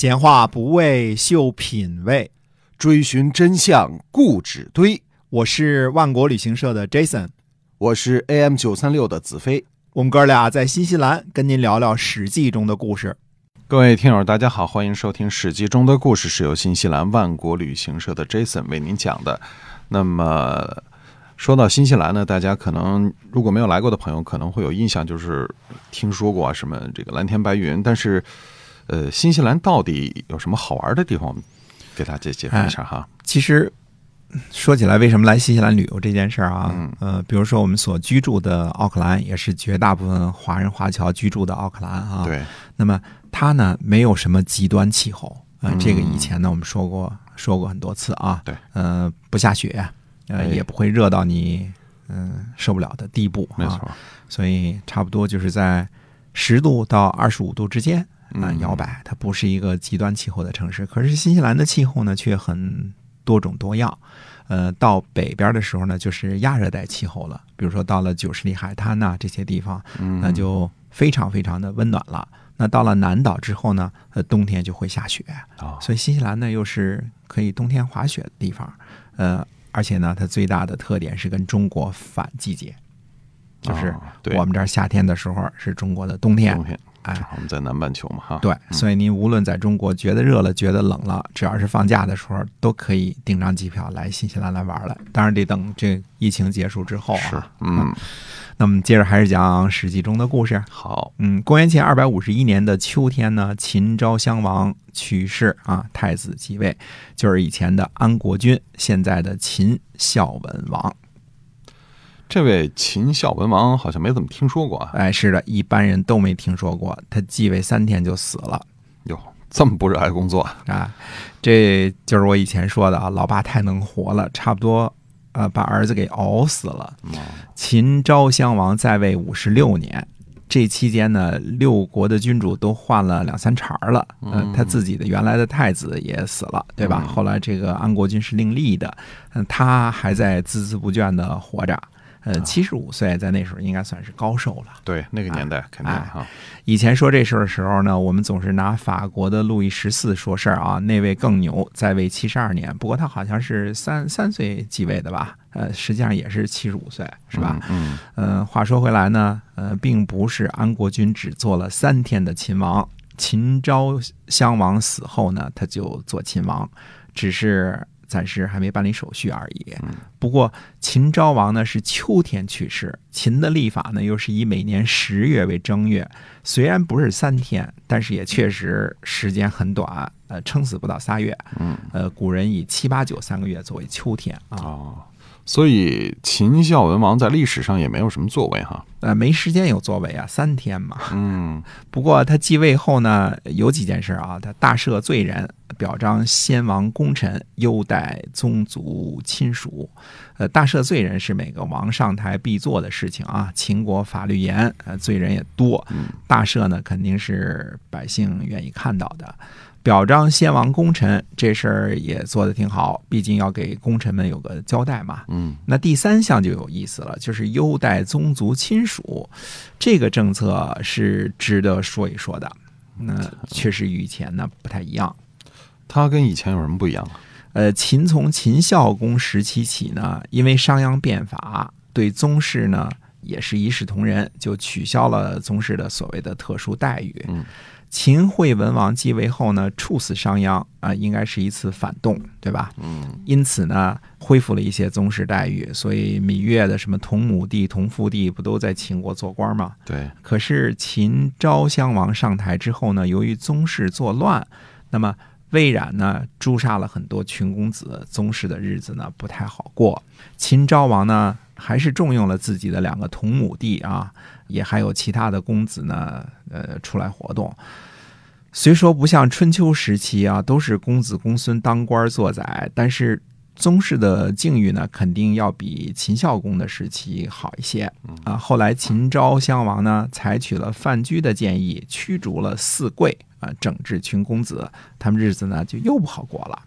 闲话不为秀品味，追寻真相固执堆。我是万国旅行社的 Jason，我是 AM 九三六的子飞。我们哥俩在新西兰跟您聊聊《史记》中的故事。各位听友，大家好，欢迎收听《史记》中的故事，是由新西兰万国旅行社的 Jason 为您讲的。那么说到新西兰呢，大家可能如果没有来过的朋友，可能会有印象，就是听说过什么这个蓝天白云，但是呃，新西兰到底有什么好玩的地方？给大家介绍一下哈。其实说起来，为什么来新西兰旅游这件事儿啊，嗯呃，比如说我们所居住的奥克兰，也是绝大部分华人华侨居住的奥克兰啊。对，那么它呢，没有什么极端气候啊、这个以前呢，我们说过说过很多次啊。对，呃，不下雪，呃，哎也不会热到你嗯、受不了的地步啊。没错。所以差不多就是在十度到二十五度之间啊、嗯摇摆。它不是一个极端气候的城市，可是新西兰的气候呢却很多种多样。呃，到北边的时候呢，就是亚热带气候了，比如说到了九十里海滩呐、这些地方，嗯，那就非常非常的温暖了。那到了南岛之后呢，呃，冬天就会下雪，哦，所以新西兰呢又是可以冬天滑雪的地方，呃，而且呢，它最大的特点是跟中国反季节，就是我们这儿夏天的时候是中国的冬天冬，天，哎我们在南半球嘛哈。对，所以您无论在中国觉得热了、觉得冷了，只要是放假的时候，都可以订张机票来新西兰来玩了。当然得等这疫情结束之后是啊。，嗯，那么接着还是讲《史记》中的故事。好，嗯，公元前二百五十一年的秋天呢，秦昭襄王去世啊，太子继位，就是以前的安国君，现在的秦孝文王。这位秦孝文王好像没怎么听说过啊。哎，是的，一般人都没听说过，他继位三天就死了哟，这么不热爱工作，啊。这就是我以前说的啊，老爸太能活了，差不多呃把儿子给熬死了。秦昭襄王在位五十六年，这期间呢，六国的君主都换了两三茬儿了，嗯、他自己的原来的太子也死了，对吧？嗯后来这个安国君是另立的，嗯、他还在孜孜不倦的活着。呃，七十五岁，在那时候应该算是高寿了。对，那个年代肯定哎哈。以前说这事儿的时候呢，我们总是拿法国的路易十四说事儿啊，那位更牛，在位七十二年，不过他好像是三三岁继位的吧？呃，实际上也是七十五岁，是吧？嗯？呃，话说回来呢，呃，并不是安国君只做了三天的秦王，秦昭襄王死后呢，他就做秦王，只是暂时还没办理手续而已。不过秦昭王呢是秋天去世，秦的历法呢又是以每年十月为正月，虽然不是三天，但是也确实时间很短，呃，撑死不到仨月。嗯，呃，古人以七八九三个月作为秋天啊。哦，所以秦孝文王在历史上也没有什么作为哈。呃，没时间有作为啊，三天嘛。嗯，不过他继位后呢，有几件事啊，他大赦罪人，表彰先王功臣，优待宗族亲属。呃，大赦罪人是每个王上台必做的事情啊。秦国法律严，呃，罪人也多，大赦呢肯定是百姓愿意看到的。表彰先王功臣这事儿也做得挺好，毕竟要给功臣们有个交代嘛。嗯，那第三项就有意思了，就是优待宗族亲属，这个政策是值得说一说的。那确实与以前呢不太一样。他跟以前有什么不一样啊？呃，秦从秦孝公时期起呢，因为商鞅变法，对宗室呢也是一视同仁，就取消了宗室的所谓的特殊待遇。嗯秦惠文王继位后呢，处死商鞅啊、应该是一次反动，对吧？嗯，因此呢，恢复了一些宗室待遇，所以芈月的什么同母弟、同父弟不都在秦国做官吗？对，可是秦昭襄王上台之后呢，由于宗室作乱，那么魏冉呢诛杀了很多群公子，宗室的日子呢不太好过。秦昭王呢还是重用了自己的两个同母弟啊，也还有其他的公子呢，呃，出来活动。虽说不像春秋时期啊，都是公子公孙当官做宰，但是宗室的境遇呢，肯定要比秦孝公的时期好一些啊。后来秦昭襄王呢，采取了范雎的建议，驱逐了四贵啊，整治群公子，他们日子呢就又不好过了。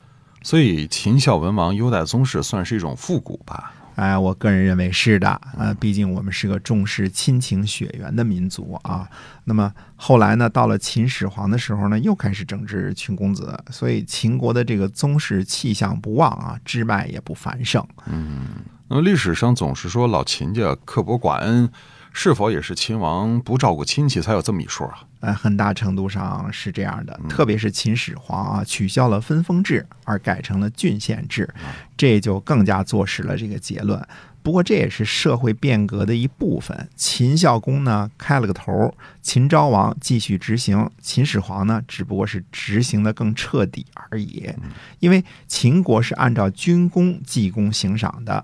所以秦孝文王优待宗室算是一种复古吧？哎，我个人认为是的，呃，毕竟我们是个重视亲情血缘的民族啊。那么后来呢，到了秦始皇的时候呢，又开始整治群公子，所以秦国的这个宗室气象不旺啊，支脉也不繁盛。嗯那么历史上总是说老秦家刻薄寡恩，是否也是秦王不照顾亲戚才有这么一说啊？呃，很大程度上是这样的，特别是秦始皇啊，取消了分封制，而改成了郡县制，这就更加坐实了这个结论。不过这也是社会变革的一部分。秦孝公呢开了个头，秦昭王继续执行，秦始皇呢只不过是执行的更彻底而已。因为秦国是按照军功记功行赏的，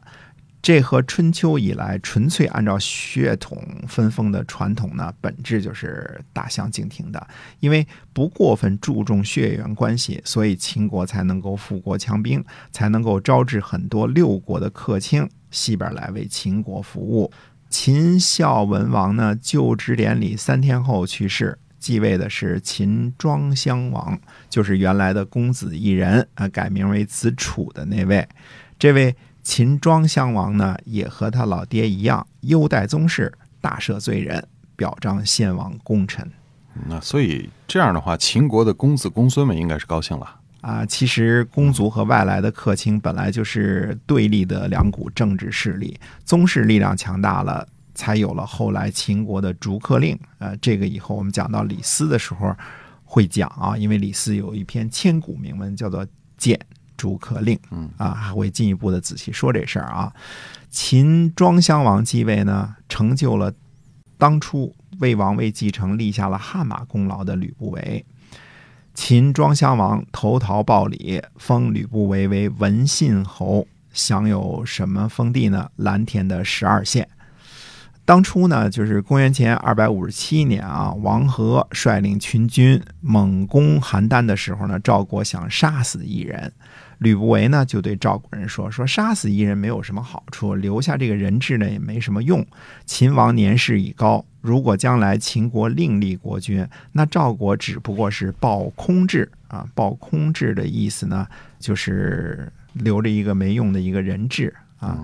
这和春秋以来纯粹按照血统分封的传统呢，本质就是大相径庭的。因为不过分注重血缘关系，所以秦国才能够富国强兵，才能够招致很多六国的客卿西边来为秦国服务。秦孝文王呢，就职典礼三天后去世，继位的是秦庄襄王，就是原来的公子异人啊，改名为子楚的那位。这位秦庄襄王呢，也和他老爹一样，优待宗室，大赦罪人，表彰先王功臣。那所以这样的话，秦国的公子公孙们应该是高兴了。啊，其实公族和外来的客卿本来就是对立的两股政治势力，宗室力量强大了，才有了后来秦国的逐客令。呃，这个以后我们讲到李斯的时候会讲啊，因为李斯有一篇千古名文叫做《谏逐客令》，嗯啊，还会进一步的仔细说这事儿啊。秦庄襄王继位呢，成就了当初为王位继承立下了汗马功劳的吕不韦。秦庄襄王投桃报李，封吕不韦为文信侯，享有什么封地呢？蓝田的十二县。当初呢，就是公元前二百五十七年啊，王和率领群军猛攻邯郸的时候呢，赵国想杀死一人，吕不韦呢就对赵国人说：“说杀死一人没有什么好处，留下这个人质呢也没什么用。秦王年事已高，如果将来秦国另立国君，那赵国只不过是报空制啊。报空制的意思呢，就是留着一个没用的一个人质啊。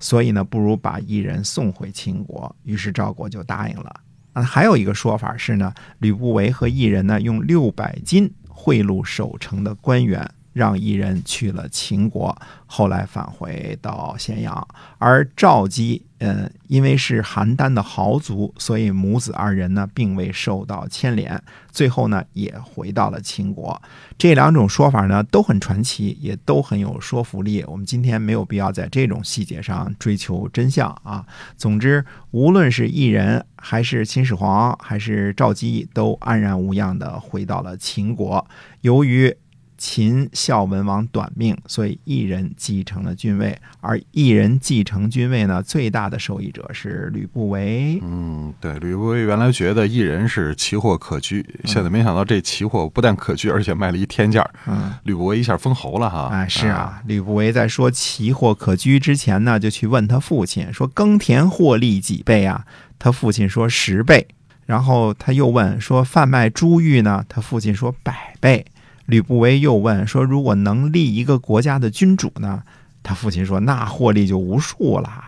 所以呢，不如把异人送回秦国。于是赵国就答应了。啊，还有一个说法是呢，吕不韦和异人呢用六百金贿赂守城的官员，让异人去了秦国，后来返回到咸阳。而赵姬，嗯，因为是邯郸的豪族，所以母子二人呢并未受到牵连，最后呢也回到了秦国。这两种说法呢都很传奇，也都很有说服力。我们今天没有必要在这种细节上追求真相啊。总之，无论是异人，还是秦始皇，还是赵姬，都安然无恙地回到了秦国。由于秦孝文王短命，所以一人继承了君位，而一人继承君位呢，最大的受益者是吕不韦。嗯，对，吕不韦原来觉得一人是奇货可居，现在没想到这奇货不但可居，而且卖了一天价。嗯，吕不韦一下封侯了哈。哎，是啊，吕不韦在说奇货可居之前呢，就去问他父亲说：“耕田获利几倍啊？”他父亲说：“十倍。”然后他又问说：“贩卖珠玉呢？”他父亲说：“百倍。”吕不韦又问说：“如果能立一个国家的君主呢？”他父亲说：“那获利就无数了。”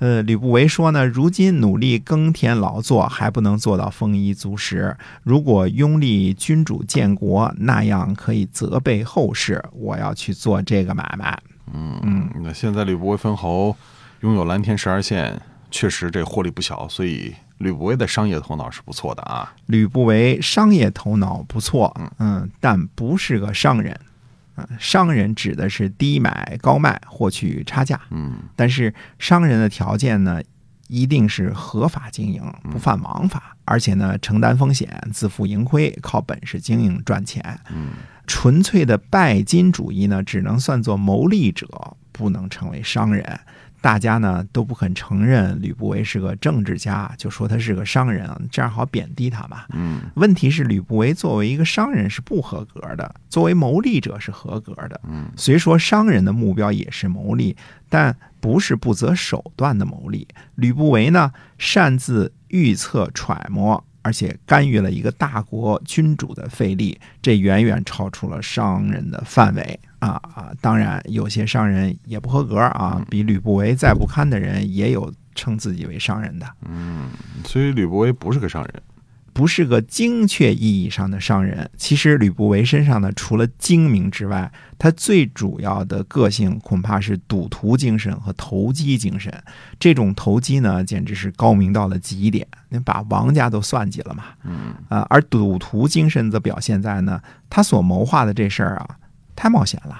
呃，吕不韦说呢：“如今努力耕田劳作，还不能做到丰衣足食。如果拥立君主建国，那样可以责备后世。我要去做这个买卖。”嗯嗯，那现在吕不韦封侯，拥有蓝田十二县，确实这获利不小，所以吕不韦的商业头脑是不错的啊。吕不韦商业头脑不错，嗯，但不是个商人。嗯，商人指的是低买高卖，获取差价。嗯但是商人的条件呢，一定是合法经营，不犯王法，而且呢，承担风险，自负盈亏，靠本事经营赚钱。嗯纯粹的拜金主义呢，只能算作牟利者，不能成为商人。大家呢都不肯承认吕不韦是个政治家，就说他是个商人，这样好贬低他嘛。嗯问题是，吕不韦作为一个商人是不合格的，作为谋利者是合格的。嗯虽说商人的目标也是谋利，但不是不择手段的谋利。吕不韦呢，擅自预测揣摩，而且干预了一个大国君主的费力，这远远超出了商人的范围啊啊！当然，有些商人也不合格啊，比吕不韦再不堪的人也有称自己为商人的。嗯，所以吕不韦不是个商人。不是个精确意义上的商人。其实吕不韦身上呢，除了精明之外，他最主要的个性恐怕是赌徒精神和投机精神。这种投机呢，简直是高明到了极点，你把王家都算计了嘛。嗯啊，而赌徒精神则表现在呢，他所谋划的这事儿啊，太冒险了。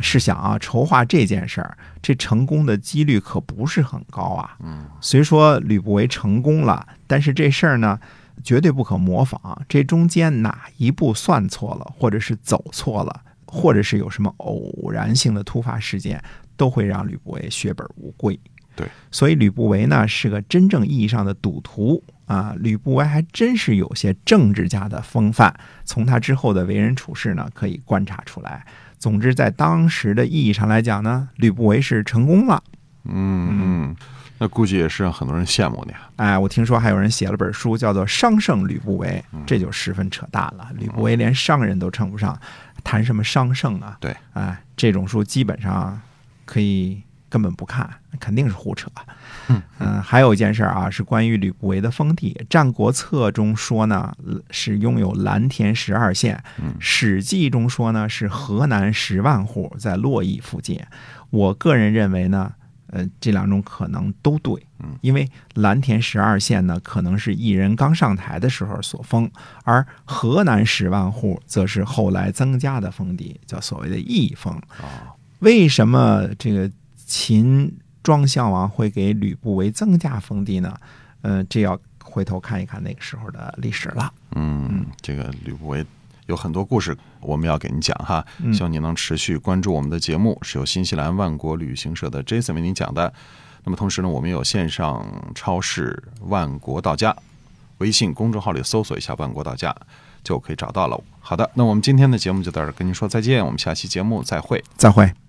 试想啊，筹划这件事儿，这成功的几率可不是很高啊。嗯，虽说吕不韦成功了，但是这事儿呢？绝对不可模仿，这中间哪一步算错了，或者是走错了，或者是有什么偶然性的突发事件，都会让吕不韦血本无归。对，所以吕不韦呢是个真正意义上的赌徒啊。吕不韦还真是有些政治家的风范，从他之后的为人处事呢可以观察出来。总之，在当时的意义上来讲呢，吕不韦是成功了。嗯嗯。那估计也是让很多人羡慕的呀！哎，我听说还有人写了本书，叫做《商圣吕不韦》，这就十分扯淡了。吕不韦连商人都称不上，谈什么商圣啊？对，哎，这种书基本上可以根本不看，肯定是胡扯。嗯，还有一件事啊，是关于吕不韦的封地，《战国策》中说呢是拥有蓝田十二县，《史记》中说呢是河南十万户，在洛邑附近。我个人认为呢。呃，这两种可能都对，嗯，因为蓝田十二县呢，可能是异人刚上台的时候所封，而河南十万户则是后来增加的封地，叫所谓的义封。为什么这个秦庄襄王会给吕不韦增加封地呢？呃，这要回头看一看那个时候的历史了。嗯，这个吕不韦。有很多故事我们要给您讲哈，希望您能持续关注我们的节目，是由新西兰万国旅行社的 Jason 为您讲的。那么同时呢，我们有线上超市万国到家，微信公众号里搜索一下“万国到家”就可以找到了。好的，那我们今天的节目就到这儿，跟您说再见，我们下期节目再会，再会。